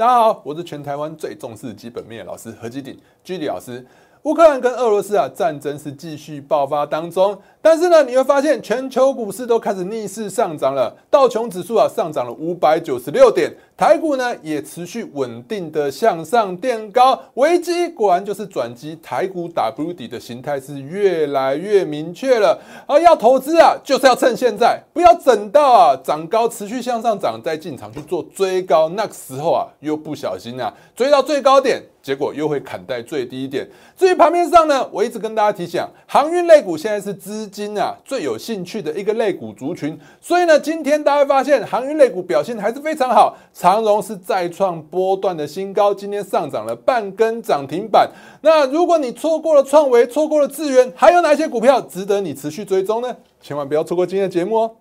大家好，我是全台湾最重视基本面的老师何基鼎居里老师。乌克兰跟俄罗斯啊战争是继续爆发当中，但是呢，你会发现全球股市都开始逆势上涨了，道琼指数啊上涨了五百九十六点。台股呢也持续稳定的向上垫高，危机果然就是转机，台股 W 底的形态是越来越明确了。而要投资啊，就是要趁现在，不要等到啊涨高持续向上涨再进场去做追高，那个时候啊又不小心啊追到最高点，结果又会砍在最低点。至于盘面上呢，我一直跟大家提醒，航运类股现在是资金啊最有兴趣的一个类股族群，所以呢，今天大家会发现航运类股表现还是非常好。长荣是再创波段的新高，今天上涨了半根涨停板。那如果你错过了创维，错过了智源，还有哪些股票值得你持续追踪呢？千万不要错过今天的节目哦。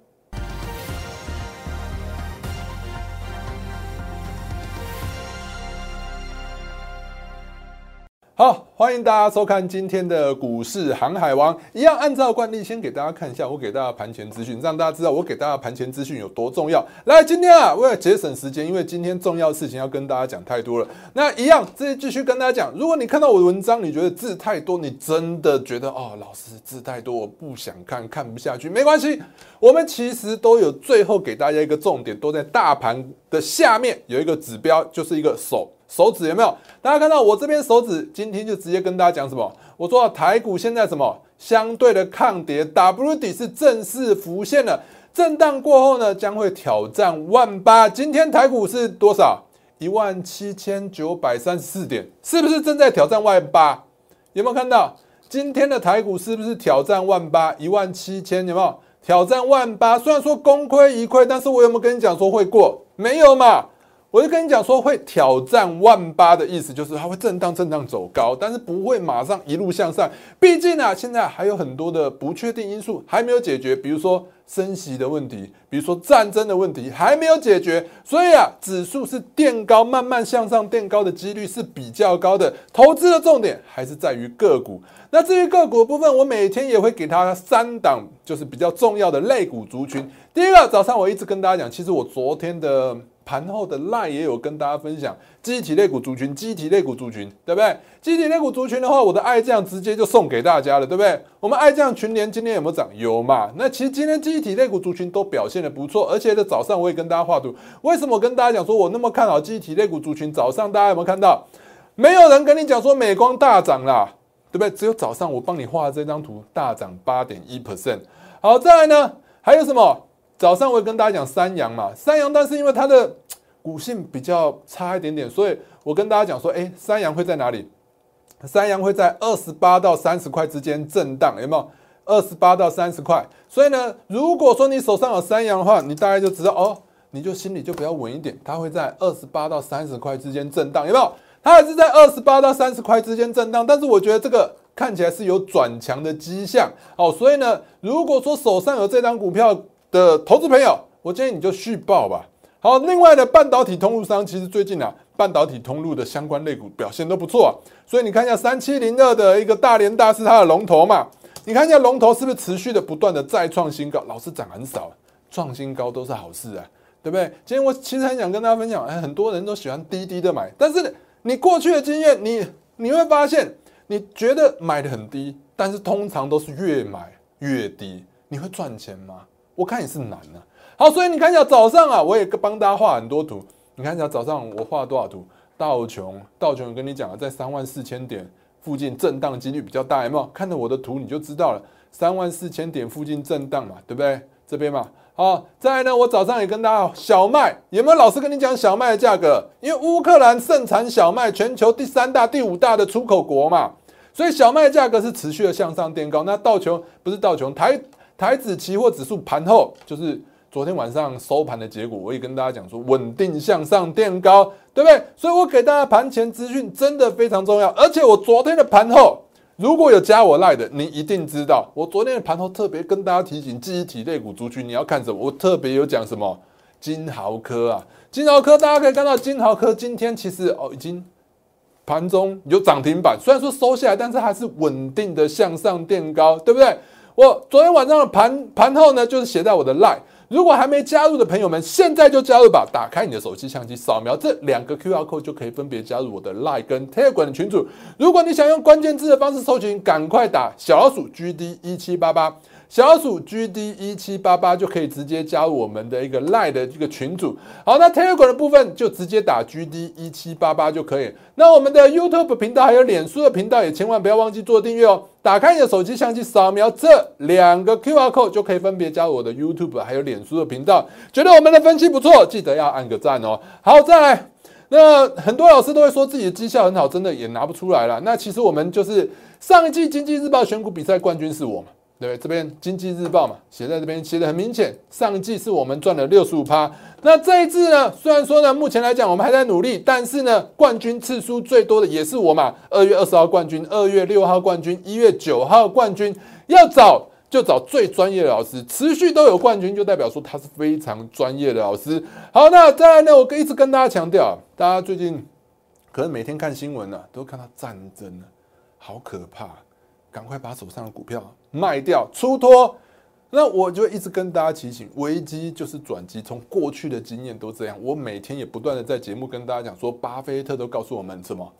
好，欢迎大家收看今天的股市航海王。一样按照惯例，先给大家看一下我给大家盘前资讯，让大家知道我给大家盘前资讯有多重要。来，今天啊，为了节省时间，因为今天重要事情要跟大家讲太多了。那一样，这继续跟大家讲。如果你看到我的文章，你觉得字太多，你真的觉得哦，老师字太多，我不想看，看不下去，没关系。我们其实都有最后给大家一个重点，都在大盘的下面有一个指标，就是一个手。手指有没有？大家看到我这边手指，今天就直接跟大家讲什么？我说台股现在什么相对的抗跌，W 底是正式浮现了，震荡过后呢，将会挑战万八。今天台股是多少？一万七千九百三十四点，是不是正在挑战万八？有没有看到今天的台股是不是挑战万八？一万七千有没有挑战万八？虽然说功亏一篑，但是我有没有跟你讲说会过？没有嘛？我就跟你讲说，会挑战万八的意思就是它会震荡震荡走高，但是不会马上一路向上。毕竟呢，现在还有很多的不确定因素还没有解决，比如说升息的问题，比如说战争的问题还没有解决，所以啊，指数是垫高，慢慢向上垫高的几率是比较高的。投资的重点还是在于个股。那至于个股部分，我每天也会给它三档，就是比较重要的类股族群。第一个，早上我一直跟大家讲，其实我昨天的。盘后的赖也有跟大家分享，机体类股族群，机体类股族群，对不对？机体类股族群的话，我的爱将直接就送给大家了，对不对？我们爱将群联今天有没有涨？有嘛？那其实今天机体类股族群都表现的不错，而且在早上我也跟大家画图。为什么跟大家讲说我那么看好机体类股族群？早上大家有没有看到？没有人跟你讲说美光大涨啦，对不对？只有早上我帮你画的这张图大涨八点一 percent。好，再来呢，还有什么？早上我也跟大家讲三阳嘛，三阳，但是因为它的股性比较差一点点，所以我跟大家讲说，哎，三阳会在哪里？三阳会在二十八到三十块之间震荡，有没有？二十八到三十块，所以呢，如果说你手上有三阳的话，你大概就知道哦，你就心里就比较稳一点，它会在二十八到三十块之间震荡，有没有？它还是在二十八到三十块之间震荡，但是我觉得这个看起来是有转强的迹象，哦，所以呢，如果说手上有这张股票，的投资朋友，我建议你就续报吧。好，另外的半导体通路商，其实最近啊，半导体通路的相关类股表现都不错啊。所以你看一下三七零二的一个大连大是它的龙头嘛？你看一下龙头是不是持续的不断的再创新高？老是涨很少，创新高都是好事啊，对不对？今天我其实很想跟大家分享，哎，很多人都喜欢低低的买，但是你过去的经验，你你会发现，你觉得买的很低，但是通常都是越买越低，你会赚钱吗？我看也是难啊。好，所以你看一下早上啊，我也帮大家画很多图。你看一下早上我画了多少图？道琼，道琼跟你讲了，在三万四千点附近震荡几率比较大，有没有？看着我的图你就知道了，三万四千点附近震荡嘛，对不对？这边嘛，好，再来呢，我早上也跟大家小麦有没有老师跟你讲小麦的价格？因为乌克兰盛产小麦，全球第三大、第五大的出口国嘛，所以小麦价格是持续的向上垫高。那道琼不是道琼台。台指期货指数盘后就是昨天晚上收盘的结果，我也跟大家讲说稳定向上垫高，对不对？所以我给大家盘前资讯真的非常重要，而且我昨天的盘后如果有加我赖的，你一定知道，我昨天的盘后特别跟大家提醒，记忆体类股族群你要看什么，我特别有讲什么金豪科啊，金豪科大家可以看到金豪科今天其实哦已经盘中有涨停板，虽然说收下来，但是还是稳定的向上垫高，对不对？我昨天晚上的盘盘后呢，就是写在我的赖。如果还没加入的朋友们，现在就加入吧！打开你的手机相机，扫描这两个 QR code 就可以分别加入我的 Like 跟 Telegram 的群组。如果你想用关键字的方式搜寻，赶快打小老鼠 GD 一七八八。小鼠 GD 一七八八就可以直接加入我们的一个 Lie 的这个群组。好，那 Telegram 的部分就直接打 GD 一七八八就可以。那我们的 YouTube 频道还有脸书的频道也千万不要忘记做订阅哦。打开你的手机相机，扫描这两个 QR code 就可以分别加入我的 YouTube 还有脸书的频道。觉得我们的分析不错，记得要按个赞哦。好，再来。那很多老师都会说自己的绩效很好，真的也拿不出来了。那其实我们就是上一季经济日报选股比赛冠军是我嘛。对，这边经济日报嘛，写在这边写的很明显，上季是我们赚了六十五趴。那这一次呢，虽然说呢，目前来讲我们还在努力，但是呢，冠军次数最多的也是我嘛。二月二十号冠军，二月六号冠军，一月九号冠军，要找就找最专业的老师，持续都有冠军，就代表说他是非常专业的老师。好，那再来呢，我一直跟大家强调，大家最近可能每天看新闻呢，都看到战争了，好可怕。赶快把手上的股票卖掉出脱，那我就一直跟大家提醒，危机就是转机，从过去的经验都这样。我每天也不断的在节目跟大家讲说，巴菲特都告诉我们什么，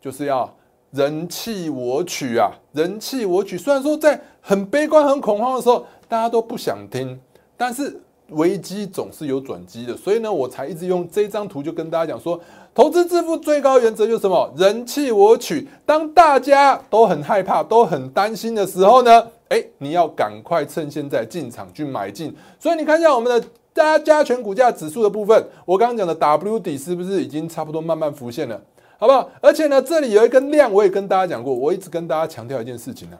就是要人气我取啊，人气我取。虽然说在很悲观、很恐慌的时候，大家都不想听，但是。危机总是有转机的，所以呢，我才一直用这张图就跟大家讲说，投资致富最高原则就是什么？人气我取。当大家都很害怕、都很担心的时候呢，哎，你要赶快趁现在进场去买进。所以你看一下我们的加加权股价指数的部分，我刚刚讲的 W 底是不是已经差不多慢慢浮现了？好不好？而且呢，这里有一根量，我也跟大家讲过，我一直跟大家强调一件事情呢，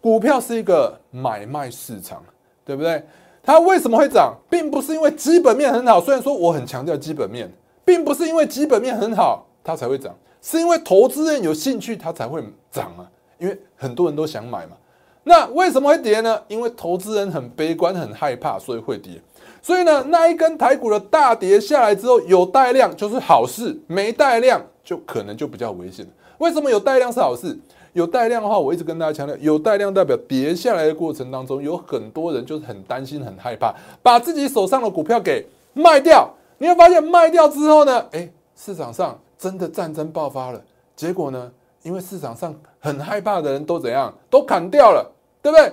股票是一个买卖市场，对不对？它为什么会涨，并不是因为基本面很好。虽然说我很强调基本面，并不是因为基本面很好它才会涨，是因为投资人有兴趣它才会涨啊。因为很多人都想买嘛。那为什么会跌呢？因为投资人很悲观、很害怕，所以会跌。所以呢，那一根台股的大跌下来之后，有带量就是好事，没带量就可能就比较危险。为什么有带量是好事？有带量的话，我一直跟大家强调，有带量代表跌下来的过程当中，有很多人就是很担心、很害怕，把自己手上的股票给卖掉。你会发现卖掉之后呢，哎，市场上真的战争爆发了。结果呢，因为市场上很害怕的人都怎样，都砍掉了，对不对？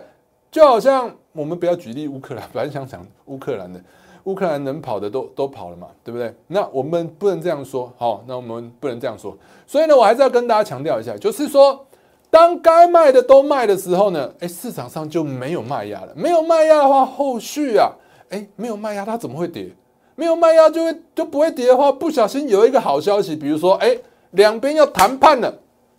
就好像我们不要举例乌克兰，本来想讲乌克兰的，乌克兰能跑的都都跑了嘛，对不对？那我们不能这样说，好，那我们不能这样说。所以呢，我还是要跟大家强调一下，就是说。当该卖的都卖的时候呢，哎，市场上就没有卖压了。没有卖压的话，后续啊，哎，没有卖压，它怎么会跌？没有卖压就会就不会跌的话，不小心有一个好消息，比如说，哎，两边要谈判了，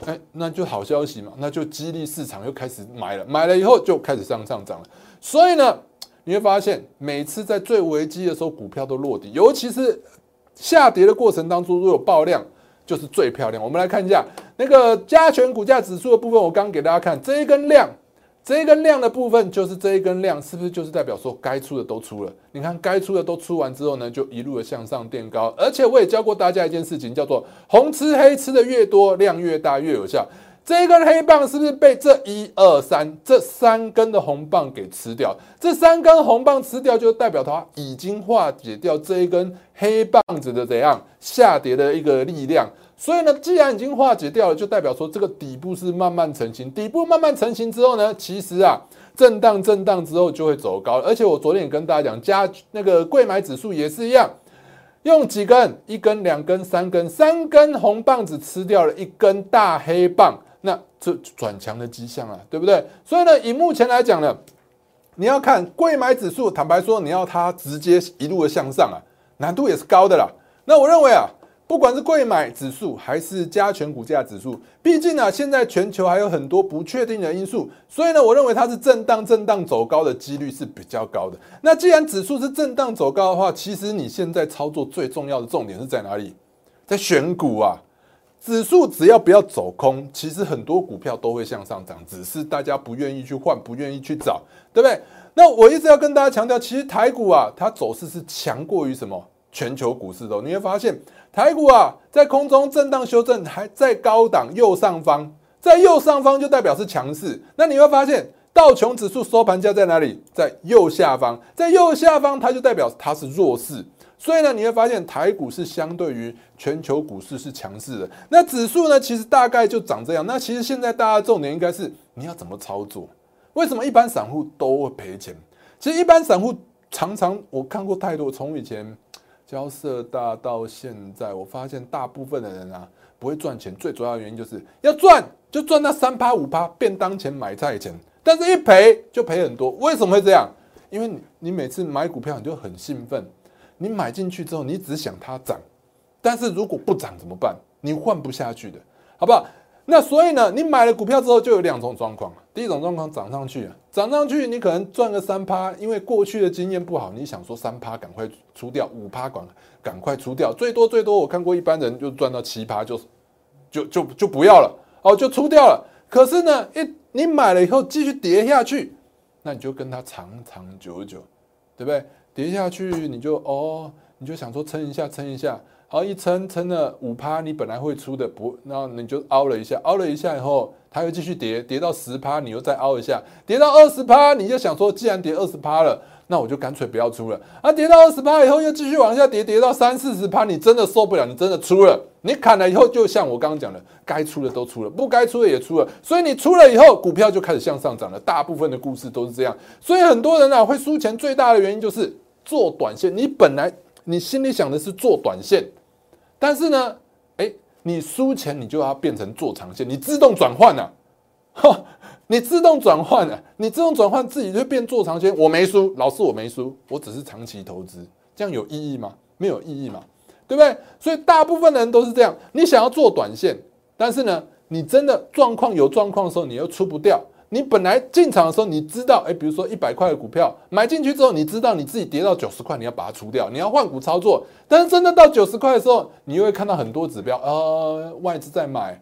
哎，那就好消息嘛，那就激励市场又开始买了，买了以后就开始上上涨了。所以呢，你会发现每次在最危机的时候，股票都落地，尤其是下跌的过程当中，如果有爆量。就是最漂亮。我们来看一下那个加权股价指数的部分，我刚给大家看这一根量，这一根量的部分就是这一根量，是不是就是代表说该出的都出了？你看该出的都出完之后呢，就一路的向上垫高。而且我也教过大家一件事情，叫做红吃黑吃的越多，量越大越有效。这一根黑棒是不是被这一二三这三根的红棒给吃掉？这三根红棒吃掉，就代表它已经化解掉这一根黑棒子的怎样下跌的一个力量。所以呢，既然已经化解掉了，就代表说这个底部是慢慢成型。底部慢慢成型之后呢，其实啊，震荡震荡之后就会走高。而且我昨天也跟大家讲，加那个贵买指数也是一样，用几根，一根、两根、三根，三根红棒子吃掉了一根大黑棒。那这转强的迹象啊，对不对？所以呢，以目前来讲呢，你要看贵买指数，坦白说，你要它直接一路的向上啊，难度也是高的啦。那我认为啊，不管是贵买指数还是加权股价指数，毕竟呢，现在全球还有很多不确定的因素，所以呢，我认为它是震荡震荡走高的几率是比较高的。那既然指数是震荡走高的话，其实你现在操作最重要的重点是在哪里？在选股啊。指数只要不要走空，其实很多股票都会向上涨，只是大家不愿意去换，不愿意去找，对不对？那我一直要跟大家强调，其实台股啊，它走势是强过于什么全球股市的。你会发现，台股啊，在空中震荡修正，还在高档右上方，在右上方就代表是强势。那你会发现。道琼指数收盘价在哪里？在右下方，在右下方，它就代表它是弱势。所以呢，你会发现台股是相对于全球股市是强势的。那指数呢，其实大概就长这样。那其实现在大家重点应该是你要怎么操作？为什么一般散户都会赔钱？其实一般散户常常我看过太多，从以前交涉大到现在，我发现大部分的人啊不会赚钱，最主要的原因就是要赚就赚那三趴五趴便当钱买菜钱，但是一赔就赔很多。为什么会这样？因为你你每次买股票你就很兴奋。你买进去之后，你只想它涨，但是如果不涨怎么办？你换不下去的，好不好？那所以呢，你买了股票之后就有两种状况。第一种状况涨上去，涨上去你可能赚个三趴，因为过去的经验不好，你想说三趴赶快出掉，五趴赶赶快出掉，最多最多我看过一般人就赚到七趴就就就就不要了哦，就出掉了。可是呢，一你买了以后继续跌下去，那你就跟它长长久久，对不对？跌下去，你就哦，你就想说撑一下，撑一下，好一撑撑了五趴，你本来会出的不，然后你就凹了一下，凹了一下以后，它又继续跌，跌到十趴，你又再凹一下，跌到二十趴，你就想说，既然跌二十趴了，那我就干脆不要出了。啊，跌到二十趴以后又继续往下跌，跌到三四十趴，你真的受不了，你真的出了，你砍了以后，就像我刚刚讲的，该出的都出了，不该出的也出了，所以你出了以后，股票就开始向上涨了。大部分的故事都是这样，所以很多人啊会输钱，最大的原因就是。做短线，你本来你心里想的是做短线，但是呢，哎，你输钱，你就要变成做长线，你自动转换了，哈，你自动转换了，你自动转换自己就变做长线。我没输，老师我没输，我只是长期投资，这样有意义吗？没有意义嘛，对不对？所以大部分的人都是这样，你想要做短线，但是呢，你真的状况有状况的时候，你又出不掉。你本来进场的时候，你知道，哎，比如说一百块的股票买进去之后，你知道你自己跌到九十块，你要把它出掉，你要换股操作。但是真的到九十块的时候，你又会看到很多指标，呃，外资在买，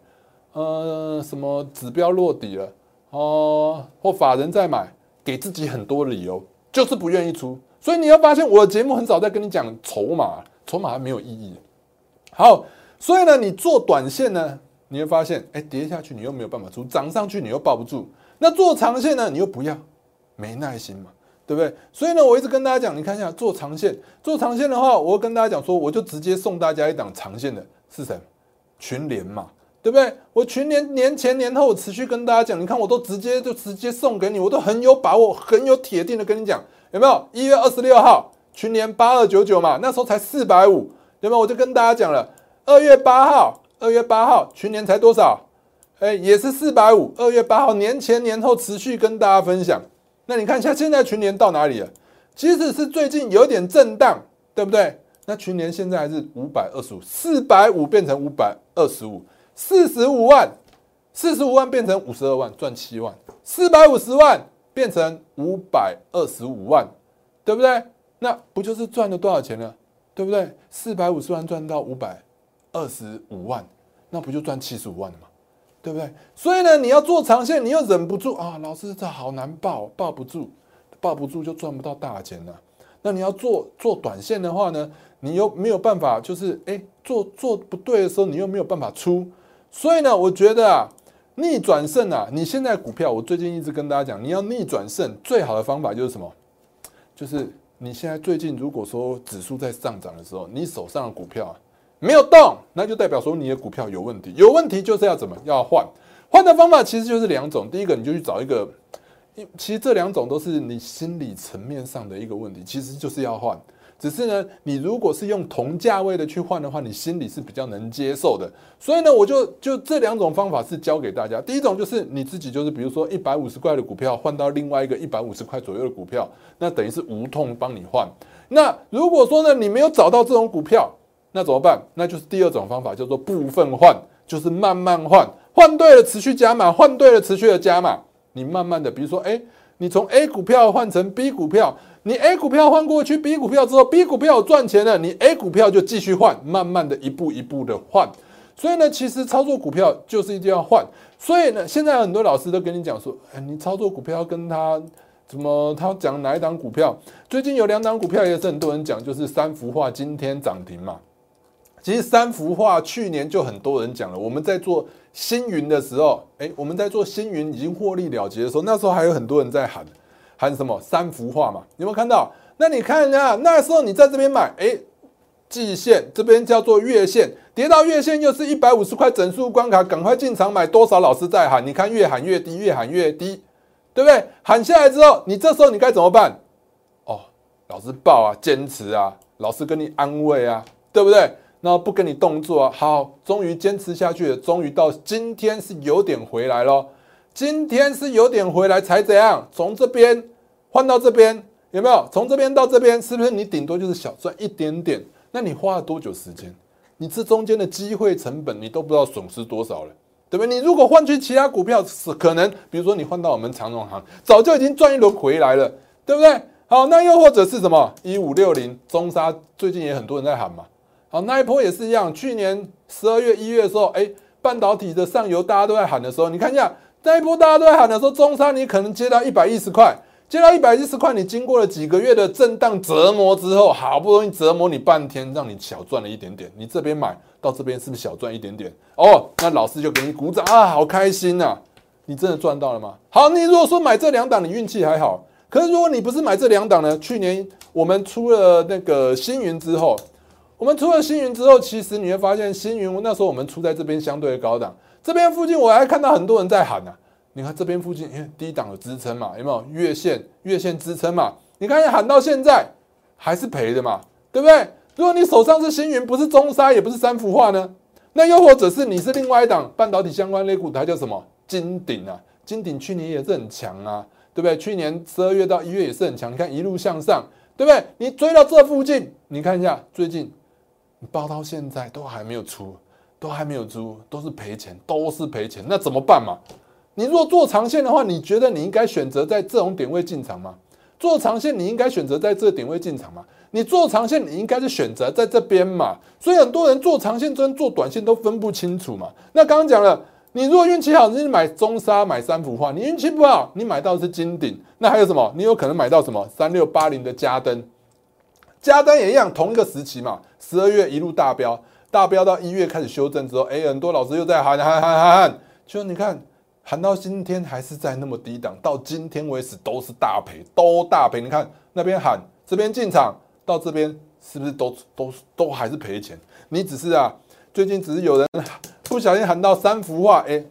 呃，什么指标落底了，哦，或法人在买，给自己很多理由，就是不愿意出。所以你要发现，我的节目很少在跟你讲筹码，筹码没有意义。好，所以呢，你做短线呢，你会发现，哎，跌下去你又没有办法出，涨上去你又抱不住。那做长线呢？你又不要，没耐心嘛，对不对？所以呢，我一直跟大家讲，你看一下做长线，做长线的话，我跟大家讲说，我就直接送大家一档长线的，是什么？群联嘛，对不对？我群联年前年后持续跟大家讲，你看我都直接就直接送给你，我都很有把握，很有铁定的跟你讲，有没有？一月二十六号群联八二九九嘛，那时候才四百五，对吧？我就跟大家讲了，二月八号，二月八号群联才多少？哎，也是四百五。二月八号，年前年后持续跟大家分享。那你看一下，现在群年到哪里了？即使是最近有点震荡，对不对？那群年现在还是五百二十五，四百五变成五百二十五，四十五万，四十五万变成五十二万，赚七万。四百五十万变成五百二十五万，对不对？那不就是赚了多少钱呢？对不对？四百五十万赚到五百二十五万，那不就赚七十五万了吗？对不对？所以呢，你要做长线，你又忍不住啊，老师这好难抱，抱不住，抱不住就赚不到大钱了。那你要做做短线的话呢，你又没有办法，就是哎，做做不对的时候，你又没有办法出。所以呢，我觉得啊，逆转胜啊，你现在股票，我最近一直跟大家讲，你要逆转胜，最好的方法就是什么？就是你现在最近如果说指数在上涨的时候，你手上的股票啊。没有动，那就代表说你的股票有问题。有问题就是要怎么要换？换的方法其实就是两种。第一个，你就去找一个，其实这两种都是你心理层面上的一个问题，其实就是要换。只是呢，你如果是用同价位的去换的话，你心里是比较能接受的。所以呢，我就就这两种方法是教给大家。第一种就是你自己就是比如说一百五十块的股票换到另外一个一百五十块左右的股票，那等于是无痛帮你换。那如果说呢，你没有找到这种股票，那怎么办？那就是第二种方法，叫做部分换，就是慢慢换，换对了持续加码，换对了持续的加码。你慢慢的，比如说，哎，你从 A 股票换成 B 股票，你 A 股票换过去 B 股票之后，B 股票赚钱了，你 A 股票就继续换，慢慢的一步一步的换。所以呢，其实操作股票就是一定要换。所以呢，现在很多老师都跟你讲说，哎，你操作股票跟他怎么？他讲哪一档股票？最近有两档股票也是很多人讲，就是三幅画今天涨停嘛。其实三幅画去年就很多人讲了，我们在做星云的时候，哎，我们在做星云已经获利了结的时候，那时候还有很多人在喊喊什么三幅画嘛，有没有看到？那你看一下，那时候你在这边买，哎，季线这边叫做月线，跌到月线又是一百五十块整数关卡，赶快进场买，多少老师在喊？你看越喊越低，越喊越低，对不对？喊下来之后，你这时候你该怎么办？哦，老师抱啊，坚持啊，老师跟你安慰啊，对不对？那不跟你动作，好，终于坚持下去了，终于到今天是有点回来咯。今天是有点回来才怎样？从这边换到这边，有没有？从这边到这边，是不是你顶多就是小赚一点点？那你花了多久时间？你这中间的机会成本，你都不知道损失多少了，对不对？你如果换去其他股票，是可能，比如说你换到我们长荣行，早就已经赚一轮回来了，对不对？好，那又或者是什么一五六零中沙，最近也很多人在喊嘛。好，那一波也是一样。去年十二月、一月的时候，哎，半导体的上游大家都在喊的时候，你看一下那一波大家都在喊的时候，中山你可能接到一百一十块，接到一百一十块，你经过了几个月的震荡折磨之后，好不容易折磨你半天，让你小赚了一点点。你这边买到这边是不是小赚一点点？哦，那老师就给你鼓掌啊，好开心呐！你真的赚到了吗？好，你如果说买这两档，你运气还好。可是如果你不是买这两档呢？去年我们出了那个星云之后。我们出了星云之后，其实你会发现星云那时候我们出在这边相对的高档，这边附近我还看到很多人在喊呢。你看这边附近，因为低档有支撑嘛，有没有月线月线支撑嘛？你看喊到现在还是赔的嘛，对不对？如果你手上是星云，不是中沙，也不是三幅画呢，那又或者是你是另外一档半导体相关类股，它叫什么金鼎啊？金鼎去年也是很强啊，对不对？去年十二月到一月也是很强，你看一路向上，对不对？你追到这附近，你看一下最近。包到现在都还没有出，都还没有租，都是赔钱，都是赔钱，那怎么办嘛？你如果做长线的话，你觉得你应该选择在这种点位进场吗？做长线你应该选择在这个点位进场吗？你做长线你应该是选择在这边嘛？所以很多人做长线跟做短线都分不清楚嘛。那刚刚讲了，你如果运气好，你买中沙买三幅画；你运气不好，你买到是金鼎。那还有什么？你有可能买到什么三六八零的加登。加单也一样，同一个时期嘛，十二月一路大飙，大飙到一月开始修正之后，哎，很多老师又在喊喊喊喊喊，就你看喊到今天还是在那么低档，到今天为止都是大赔，都大赔。你看那边喊，这边进场，到这边是不是都都都还是赔钱？你只是啊，最近只是有人不小心喊到三幅画，哎，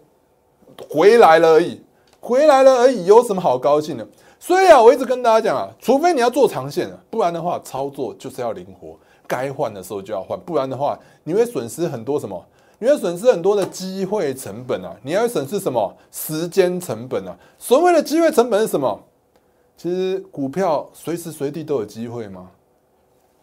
回来了而已，回来了而已，有什么好高兴的？所以啊，我一直跟大家讲啊，除非你要做长线啊，不然的话，操作就是要灵活，该换的时候就要换，不然的话，你会损失很多什么？你会损失很多的机会成本啊！你要损失什么？时间成本啊！所谓的机会成本是什么？其实股票随时随地都有机会吗？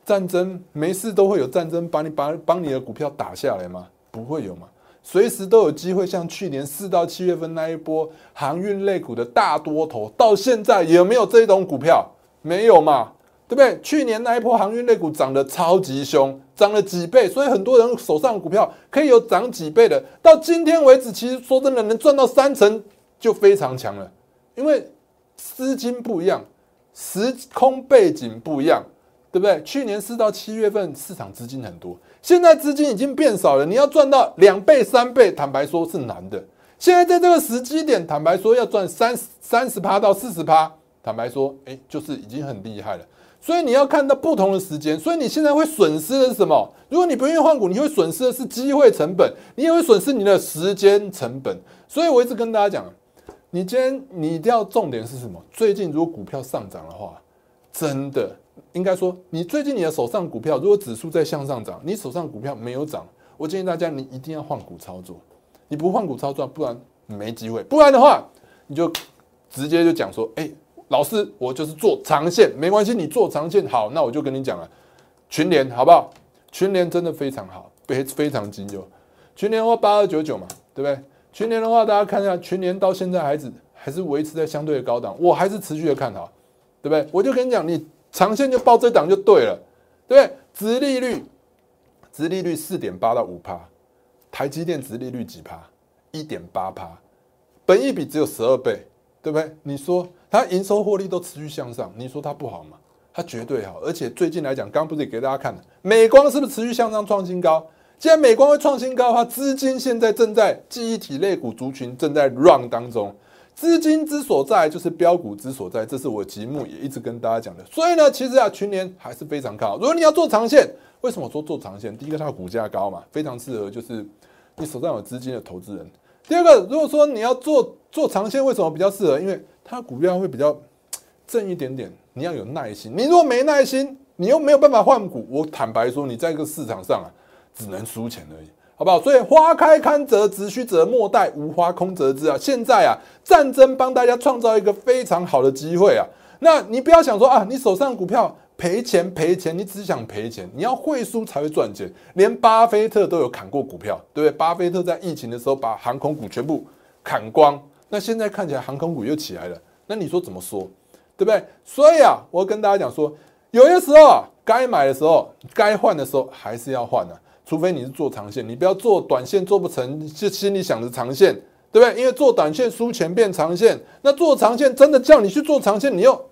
战争没事都会有战争，把你把帮你的股票打下来吗？不会有吗？随时都有机会，像去年四到七月份那一波航运类股的大多头，到现在有没有这种股票？没有嘛，对不对？去年那一波航运类股涨得超级凶，涨了几倍，所以很多人手上股票可以有涨几倍的。到今天为止，其实说真的，能赚到三成就非常强了，因为资金不一样，时空背景不一样。对不对？去年四到七月份市场资金很多，现在资金已经变少了。你要赚到两倍、三倍，坦白说是难的。现在在这个时机点，坦白说要赚三三十趴到四十趴，坦白说，哎，就是已经很厉害了。所以你要看到不同的时间，所以你现在会损失的是什么？如果你不愿意换股，你会损失的是机会成本，你也会损失你的时间成本。所以我一直跟大家讲，你今天你一定要重点是什么？最近如果股票上涨的话，真的。应该说，你最近你的手上股票，如果指数在向上涨，你手上股票没有涨，我建议大家你一定要换股操作。你不换股操作，不然没机会。不然的话，你就直接就讲说，哎，老师，我就是做长线，没关系，你做长线好，那我就跟你讲了，群联好不好？群联真的非常好，非非常精优。群联的话八二九九嘛，对不对？群联的话，大家看一下，群联到现在还是还是维持在相对的高档，我还是持续的看好，对不对？我就跟你讲，你。长线就报这档就对了，对不对？殖利率，殖利率四点八到五趴，台积电殖利率几趴？一点八趴，本益比只有十二倍，对不对？你说它营收获利都持续向上，你说它不好吗？它绝对好，而且最近来讲，刚不是也给大家看了，美光是不是持续向上创新高？既然美光会创新高的话，资金现在正在记忆体类股族群正在 run 当中，资金之所在就是标股之所在，这是我节目也一直跟大家讲的。所以呢，其实啊，群年还是非常看好。如果你要做长线，为什么说做长线？第一个，它的股价高嘛，非常适合就是你手上有资金的投资人。第二个，如果说你要做做长线，为什么比较适合？因为它股票会比较正一点点。你要有耐心，你如果没耐心，你又没有办法换股，我坦白说，你在一个市场上啊，只能输钱而已，好不好？所以花开堪折直须折，莫待无花空折枝啊！现在啊，战争帮大家创造一个非常好的机会啊！那你不要想说啊，你手上的股票赔钱赔钱，你只想赔钱，你要会输才会赚钱。连巴菲特都有砍过股票，对不对？巴菲特在疫情的时候把航空股全部砍光，那现在看起来航空股又起来了，那你说怎么说？对不对？所以啊，我跟大家讲说，有些时候，该买的时候，该换的时候，还是要换的。除非你是做长线，你不要做短线做不成，就心里想着长线，对不对？因为做短线输钱变长线，那做长线真的叫你去做长线，你又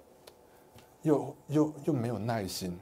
又又又没有耐心，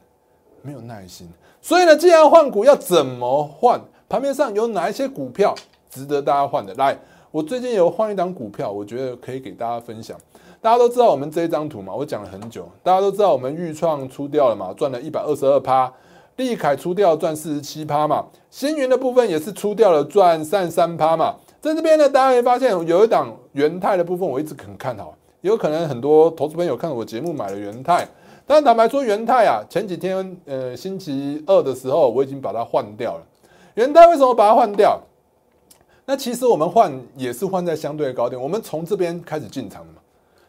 没有耐心。所以呢，既然换股要怎么换？盘面上有哪一些股票值得大家换的？来，我最近有换一档股票，我觉得可以给大家分享。大家都知道我们这一张图嘛，我讲了很久。大家都知道我们预创出掉了嘛，赚了一百二十二趴；利凯出掉赚四十七趴嘛，星云的部分也是出掉了赚三三趴嘛。在这边呢，大家会发现有一档元泰的部分，我一直很看好。有可能很多投资朋友看我节目买了元泰，但坦白说，元泰啊，前几天呃星期二的时候我已经把它换掉了。元泰为什么把它换掉？那其实我们换也是换在相对的高点，我们从这边开始进场的嘛。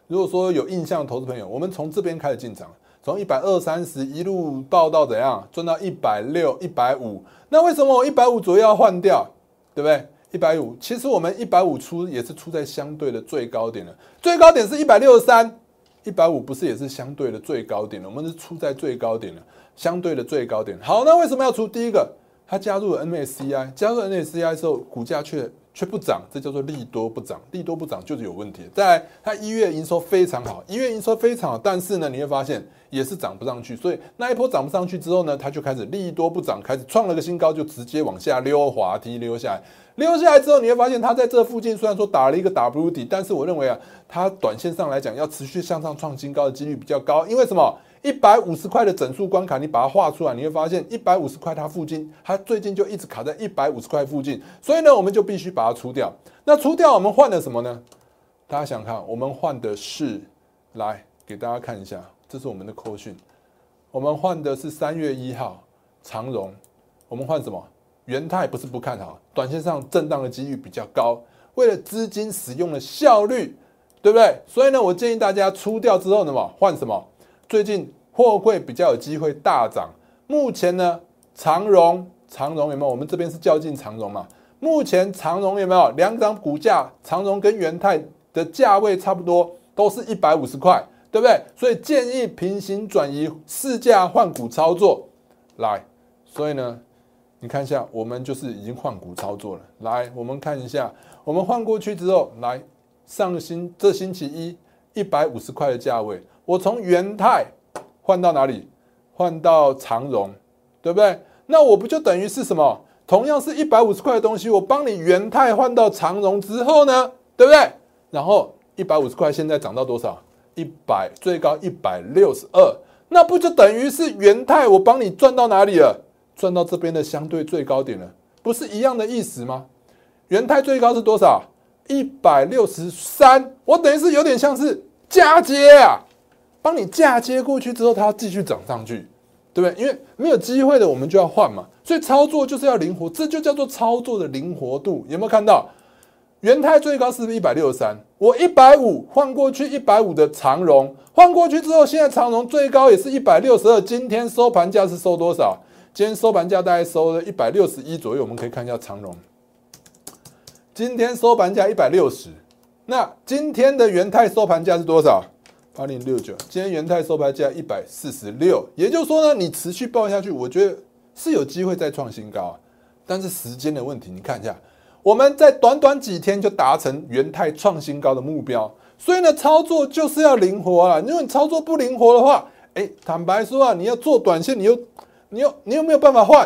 如果说有印象，投资朋友，我们从这边开始进场，从一百二三十一路报到怎样，赚到一百六、一百五。那为什么我一百五左右要换掉？对不对？一百五，其实我们一百五出也是出在相对的最高点了，最高点是一百六十三，一百五不是也是相对的最高点了？我们是出在最高点了，相对的最高点。好，那为什么要出？第一个，它加入了 NSCI，加入 NSCI 之后，股价却。却不涨，这叫做利多不涨，利多不涨就是有问题。在它一月营收非常好，一月营收非常好，但是呢，你会发现也是涨不上去。所以那一波涨不上去之后呢，它就开始利多不涨，开始创了个新高，就直接往下溜滑梯溜下来。溜下来之后，你会发现它在这附近虽然说打了一个 W 底，但是我认为啊，它短线上来讲要持续向上创新高的几率比较高，因为什么？一百五十块的整数关卡，你把它画出来，你会发现一百五十块它附近，它最近就一直卡在一百五十块附近，所以呢，我们就必须把它出掉。那出掉，我们换了什么呢？大家想看，我们换的是，来给大家看一下，这是我们的扣讯，我们换的是三月一号长荣，我们换什么？元泰不是不看好，短线上震荡的几率比较高，为了资金使用的效率，对不对？所以呢，我建议大家出掉之后呢嘛，换什么？最近货柜比较有机会大涨，目前呢，长荣长荣有没有？我们这边是较劲长荣嘛？目前长荣有没有？两涨股价，长荣跟元泰的价位差不多，都是一百五十块，对不对？所以建议平行转移，市价换股操作来。所以呢，你看一下，我们就是已经换股操作了。来，我们看一下，我们换过去之后，来上星这星期一一百五十块的价位。我从元泰换到哪里？换到长荣，对不对？那我不就等于是什么？同样是一百五十块的东西，我帮你元泰换到长荣之后呢，对不对？然后一百五十块现在涨到多少？一百最高一百六十二，那不就等于是元泰我帮你赚到哪里了？赚到这边的相对最高点了，不是一样的意思吗？元泰最高是多少？一百六十三，我等于是有点像是加接啊。帮你嫁接过去之后，它要继续涨上去，对不对？因为没有机会的，我们就要换嘛。所以操作就是要灵活，这就叫做操作的灵活度。有没有看到？元泰最高是不是一百六十三？我一百五换过去一百五的长荣，换过去之后，现在长荣最高也是一百六十二。今天收盘价是收多少？今天收盘价大概收了一百六十一左右。我们可以看一下长荣，今天收盘价一百六十。那今天的元泰收盘价是多少？八零六九，今天元泰收盘价一百四十六，也就是说呢，你持续报下去，我觉得是有机会再创新高啊。但是时间的问题，你看一下，我们在短短几天就达成元泰创新高的目标，所以呢，操作就是要灵活啊。如果你操作不灵活的话，哎，坦白说啊，你要做短线，你又你又你又没有办法换，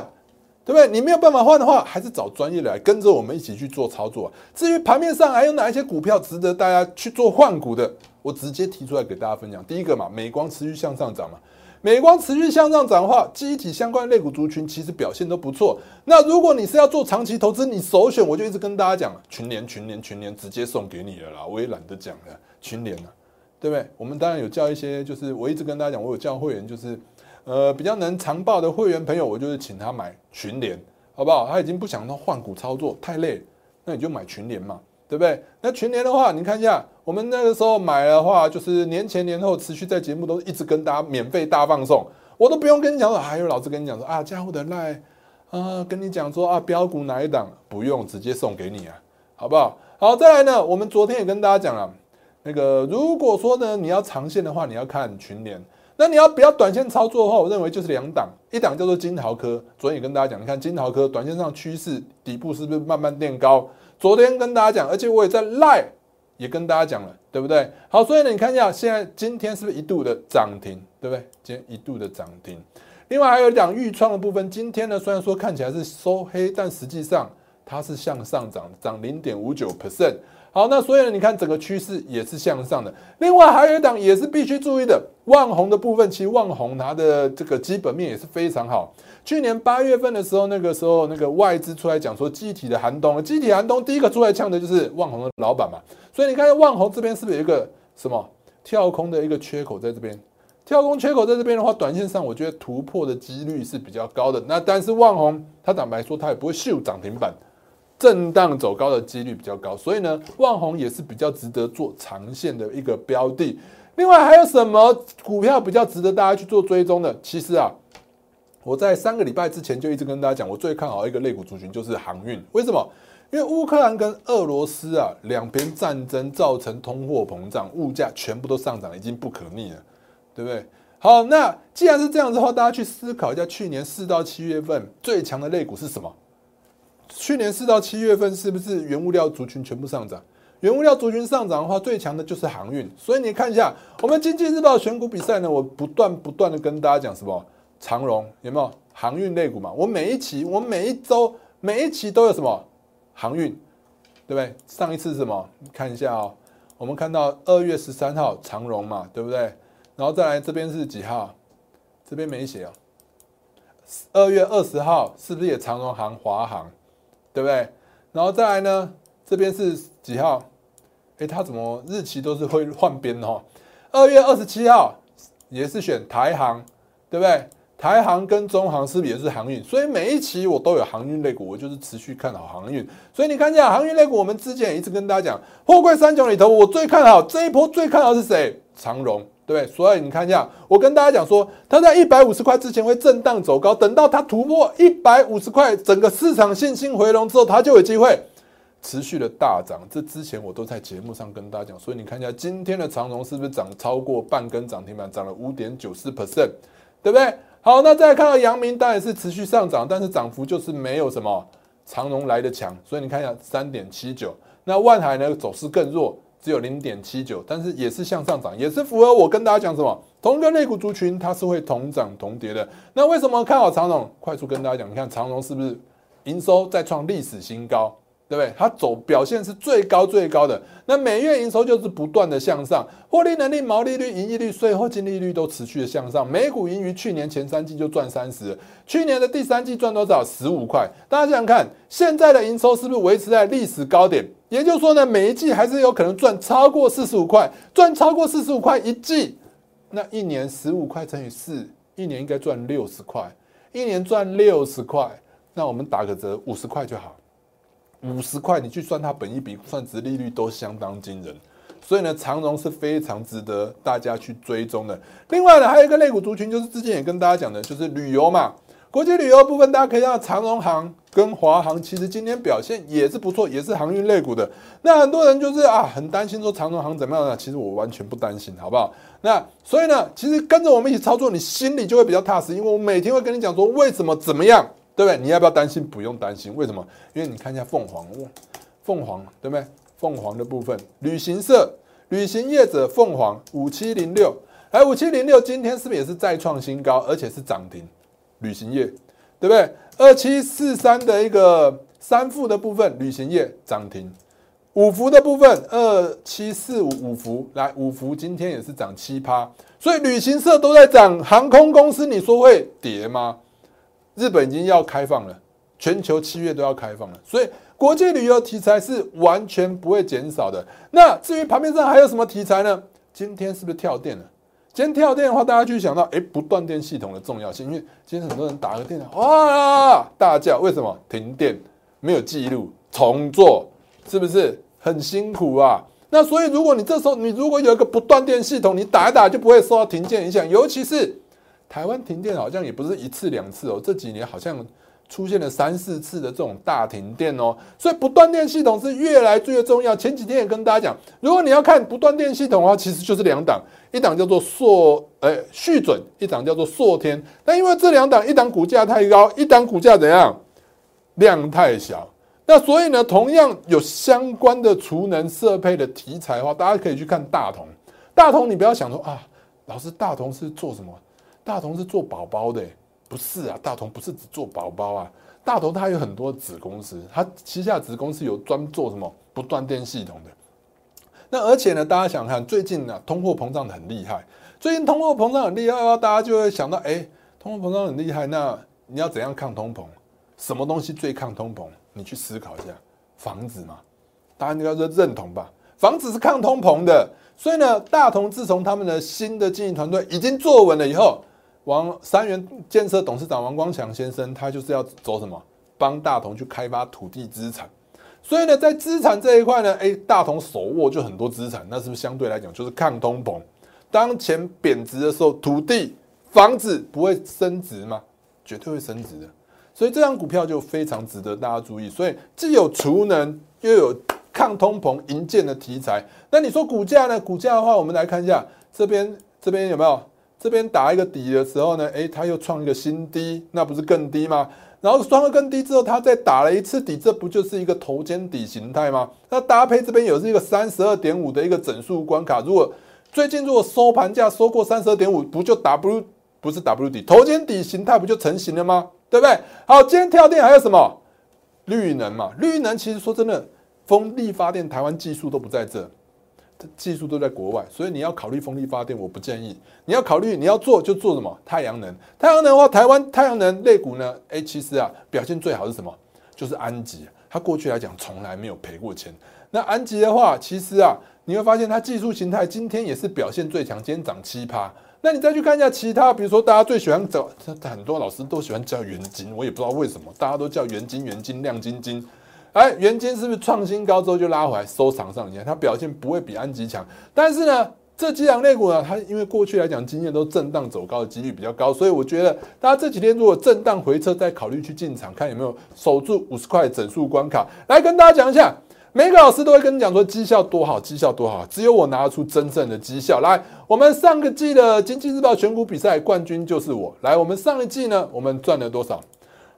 对不对？你没有办法换的话，还是找专业来跟着我们一起去做操作。至于盘面上还有哪一些股票值得大家去做换股的，我直接提出来给大家分享。第一个嘛，美光持续向上涨嘛，美光持续向上涨的话，机体相关类股族群其实表现都不错。那如果你是要做长期投资，你首选我就一直跟大家讲，群联、群联、群联，直接送给你了啦，我也懒得讲了，群联啊，对不对？我们当然有叫一些，就是我一直跟大家讲，我有叫会员，就是。呃，比较能长报的会员朋友，我就是请他买群联，好不好？他已经不想到换股操作太累，那你就买群联嘛，对不对？那群联的话，你看一下，我们那个时候买的话，就是年前年后持续在节目都一直跟大家免费大放送，我都不用跟你讲说，还有老师跟你讲说啊，家伙的赖啊，跟你讲说啊，标股哪一档不用直接送给你啊，好不好？好，再来呢，我们昨天也跟大家讲了，那个如果说呢你要长线的话，你要看群联。那你要不要短线操作的话，我认为就是两档，一档叫做金豪科。昨天也跟大家讲，你看金豪科短线上趋势底部是不是慢慢垫高？昨天跟大家讲，而且我也在赖也跟大家讲了，对不对？好，所以呢，你看一下现在今天是不是一度的涨停，对不对？今天一度的涨停。另外还有两预创的部分，今天呢虽然说看起来是收黑，但实际上它是向上涨，涨零点五九 percent。好，那所以呢，你看整个趋势也是向上的。另外还有一档也是必须注意的，万红的部分，其实万红它的这个基本面也是非常好。去年八月份的时候，那个时候那个外资出来讲说，机体的寒冬，机体寒冬第一个出来呛的就是万红的老板嘛。所以你看万红这边是不是有一个什么跳空的一个缺口在这边？跳空缺口在这边的话，短线上我觉得突破的几率是比较高的。那但是万红它坦白说，它也不会秀涨停板。震荡走高的几率比较高，所以呢，万红也是比较值得做长线的一个标的。另外还有什么股票比较值得大家去做追踪的？其实啊，我在三个礼拜之前就一直跟大家讲，我最看好一个类股族群就是航运。为什么？因为乌克兰跟俄罗斯啊两边战争造成通货膨胀，物价全部都上涨，已经不可逆了，对不对？好，那既然是这样子的话，大家去思考一下，去年四到七月份最强的类股是什么？去年四到七月份是不是原物料族群全部上涨？原物料族群上涨的话，最强的就是航运。所以你看一下我们经济日报选股比赛呢，我不断不断的跟大家讲什么长荣有没有航运类股嘛？我每一期我每一周每一期都有什么航运，对不对？上一次什么？看一下哦，我们看到二月十三号长荣嘛，对不对？然后再来这边是几号？这边没写哦。二月二十号是不是也长荣航华航？对不对？然后再来呢？这边是几号？哎，它怎么日期都是会换边哦？二月二十七号也是选台航，对不对？台航跟中航是不是也是航运？所以每一期我都有航运类股，我就是持续看好航运。所以你看一下航运类股，我们之前也一直跟大家讲，货柜三角里头，我最看好这一波最看好是谁？长荣。对，所以你看一下，我跟大家讲说，它在一百五十块之前会震荡走高，等到它突破一百五十块，整个市场信心回笼之后，它就有机会持续的大涨。这之前我都在节目上跟大家讲，所以你看一下今天的长荣是不是涨超过半根涨停板，涨了五点九四 percent，对不对？好，那再来看到阳明，当然是持续上涨，但是涨幅就是没有什么长荣来的强，所以你看一下三点七九，那万海呢走势更弱。只有零点七九，但是也是向上涨，也是符合我跟大家讲什么，同一个类股族群它是会同涨同跌的。那为什么看好长荣？快速跟大家讲，你看长荣是不是营收再创历史新高？对不对？它走表现是最高最高的，那每月营收就是不断的向上，获利能力、毛利率、盈利率、税后净利率都持续的向上。每股盈余去年前三季就赚三十，去年的第三季赚多少？十五块。大家想想看，现在的营收是不是维持在历史高点？也就是说呢，每一季还是有可能赚超过四十五块，赚超过四十五块一季，那一年十五块乘以四，一年应该赚六十块，一年赚六十块，那我们打个折，五十块就好。五十块，你去算它本一笔算值利率都相当惊人，所以呢，长荣是非常值得大家去追踪的。另外呢，还有一个类股族群，就是之前也跟大家讲的，就是旅游嘛，国际旅游部分，大家可以看到长荣航跟华航其实今天表现也是不错，也是航运类股的。那很多人就是啊，很担心说长荣航怎么样呢？其实我完全不担心，好不好？那所以呢，其实跟着我们一起操作，你心里就会比较踏实，因为我每天会跟你讲说为什么怎么样。对不对？你要不要担心？不用担心。为什么？因为你看一下凤凰，凤凰对不对？凤凰的部分，旅行社、旅行业者，凤凰五七零六，哎，五七零六今天是不是也是再创新高，而且是涨停？旅行业，对不对？二七四三的一个三副的部分，旅行业涨停。五福的部分，二七四五五福来，五福今天也是涨七趴，所以旅行社都在涨，航空公司你说会跌吗？日本已经要开放了，全球七月都要开放了，所以国际旅游题材是完全不会减少的。那至于盘面上还有什么题材呢？今天是不是跳电了？今天跳电的话，大家就想到，哎，不断电系统的重要性，因为今天很多人打个电话，哇，大叫，为什么停电？没有记录，重做。是不是很辛苦啊？那所以如果你这时候你如果有一个不断电系统，你打一打就不会受到停电影响。尤其是台湾停电好像也不是一次两次哦，这几年好像出现了三四次的这种大停电哦。所以不断电系统是越来越重要。前几天也跟大家讲，如果你要看不断电系统的话，其实就是两档，一档叫做硕呃续准，一档叫做硕天。但因为这两档，一档股价太高，一档股价怎样，量太小。那所以呢，同样有相关的储能设备的题材的话，大家可以去看大同。大同，你不要想说啊，老师，大同是做什么？大同是做宝宝的，不是啊，大同不是只做宝宝啊，大同它有很多子公司，它旗下子公司有专做什么不断电系统的。那而且呢，大家想看最近呢，通货膨胀的很厉害，最近通货膨胀很厉害，大家就会想到，哎，通货膨胀很厉害，那你要怎样抗通膨？什么东西最抗通膨？你去思考一下，房子嘛，大家应该说认同吧？房子是抗通膨的，所以呢，大同自从他们的新的经营团队已经坐稳了以后，王三元建设董事长王光强先生，他就是要走什么？帮大同去开发土地资产。所以呢，在资产这一块呢，哎，大同手握就很多资产，那是不是相对来讲就是抗通膨？当钱贬值的时候，土地、房子不会升值吗？绝对会升值的。所以这张股票就非常值得大家注意。所以既有储能，又有抗通膨、银建的题材。那你说股价呢？股价的话，我们来看一下这边，这边有没有？这边打一个底的时候呢？诶，它又创一个新低，那不是更低吗？然后双了更低之后，它再打了一次底，这不就是一个头肩底形态吗？那搭配这边有是一个三十二点五的一个整数关卡。如果最近如果收盘价收过三十二点五，不就 W 不是 W 底头肩底形态不就成型了吗？对不对？好，今天跳电还有什么绿能嘛？绿能其实说真的，风力发电台湾技术都不在这，技术都在国外，所以你要考虑风力发电，我不建议。你要考虑你要做就做什么太阳能。太阳能的话，台湾太阳能类股呢，哎，其实啊表现最好是什么？就是安吉，它过去来讲从来没有赔过钱。那安吉的话，其实啊你会发现它技术形态今天也是表现最强，今天涨七趴。那你再去看一下其他，比如说大家最喜欢找，很多老师都喜欢叫元金，我也不知道为什么，大家都叫元金、元金、亮晶晶。哎，元金是不是创新高之后就拉回来收藏上？你看它表现不会比安吉强，但是呢，这几两类股呢，它因为过去来讲经验都震荡走高的几率比较高，所以我觉得大家这几天如果震荡回撤，再考虑去进场，看有没有守住五十块整数关卡。来跟大家讲一下。每个老师都会跟你讲说绩效多好，绩效多好，只有我拿得出真正的绩效来。我们上个季的经济日报选股比赛冠军就是我。来，我们上一季呢，我们赚了多少？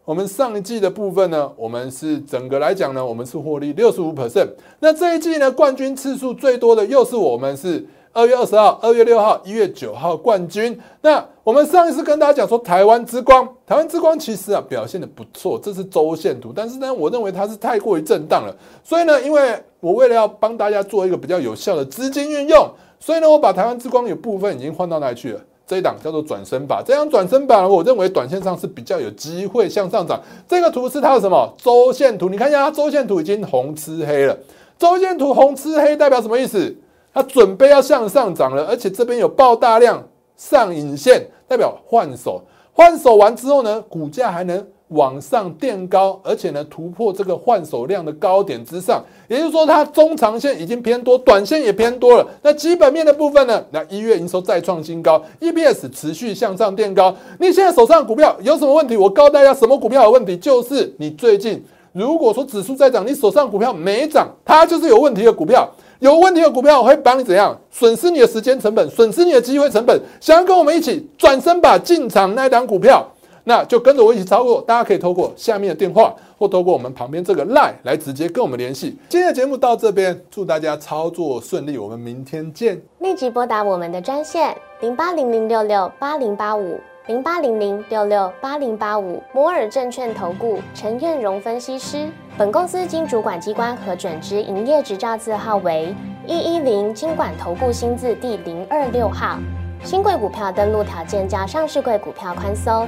我们上一季的部分呢，我们是整个来讲呢，我们是获利六十五 percent。那这一季呢，冠军次数最多的又是我们是。二月二十号、二月六号、一月九号冠军。那我们上一次跟大家讲说，台湾之光，台湾之光其实啊表现的不错，这是周线图。但是呢，我认为它是太过于震荡了。所以呢，因为我为了要帮大家做一个比较有效的资金运用，所以呢，我把台湾之光有部分已经换到那里去了？这一档叫做转身板。这样转身板，我认为短线上是比较有机会向上涨。这个图是它的什么周线图？你看一下，它周线图已经红吃黑了。周线图红吃黑代表什么意思？它准备要向上涨了，而且这边有爆大量上影线，代表换手。换手完之后呢，股价还能往上垫高，而且呢突破这个换手量的高点之上。也就是说，它中长线已经偏多，短线也偏多了。那基本面的部分呢？那一月营收再创新高，EPS 持续向上垫高。你现在手上股票有什么问题？我告诉大家，什么股票有问题？就是你最近如果说指数在涨，你手上股票没涨，它就是有问题的股票。有问题的股票，我会帮你怎样损失你的时间成本，损失你的机会成本。想要跟我们一起转身把进场那档股票，那就跟着我一起操作。大家可以透过下面的电话，或透过我们旁边这个 line 来直接跟我们联系。今天的节目到这边，祝大家操作顺利，我们明天见。立即拨打我们的专线零八零零六六八零八五。零八零零六六八零八五摩尔证券投顾陈彦荣分析师。本公司经主管机关核准之营业执照字号为一一零金管投顾新字第零二六号。新贵股票登录条件较上市贵股票宽松，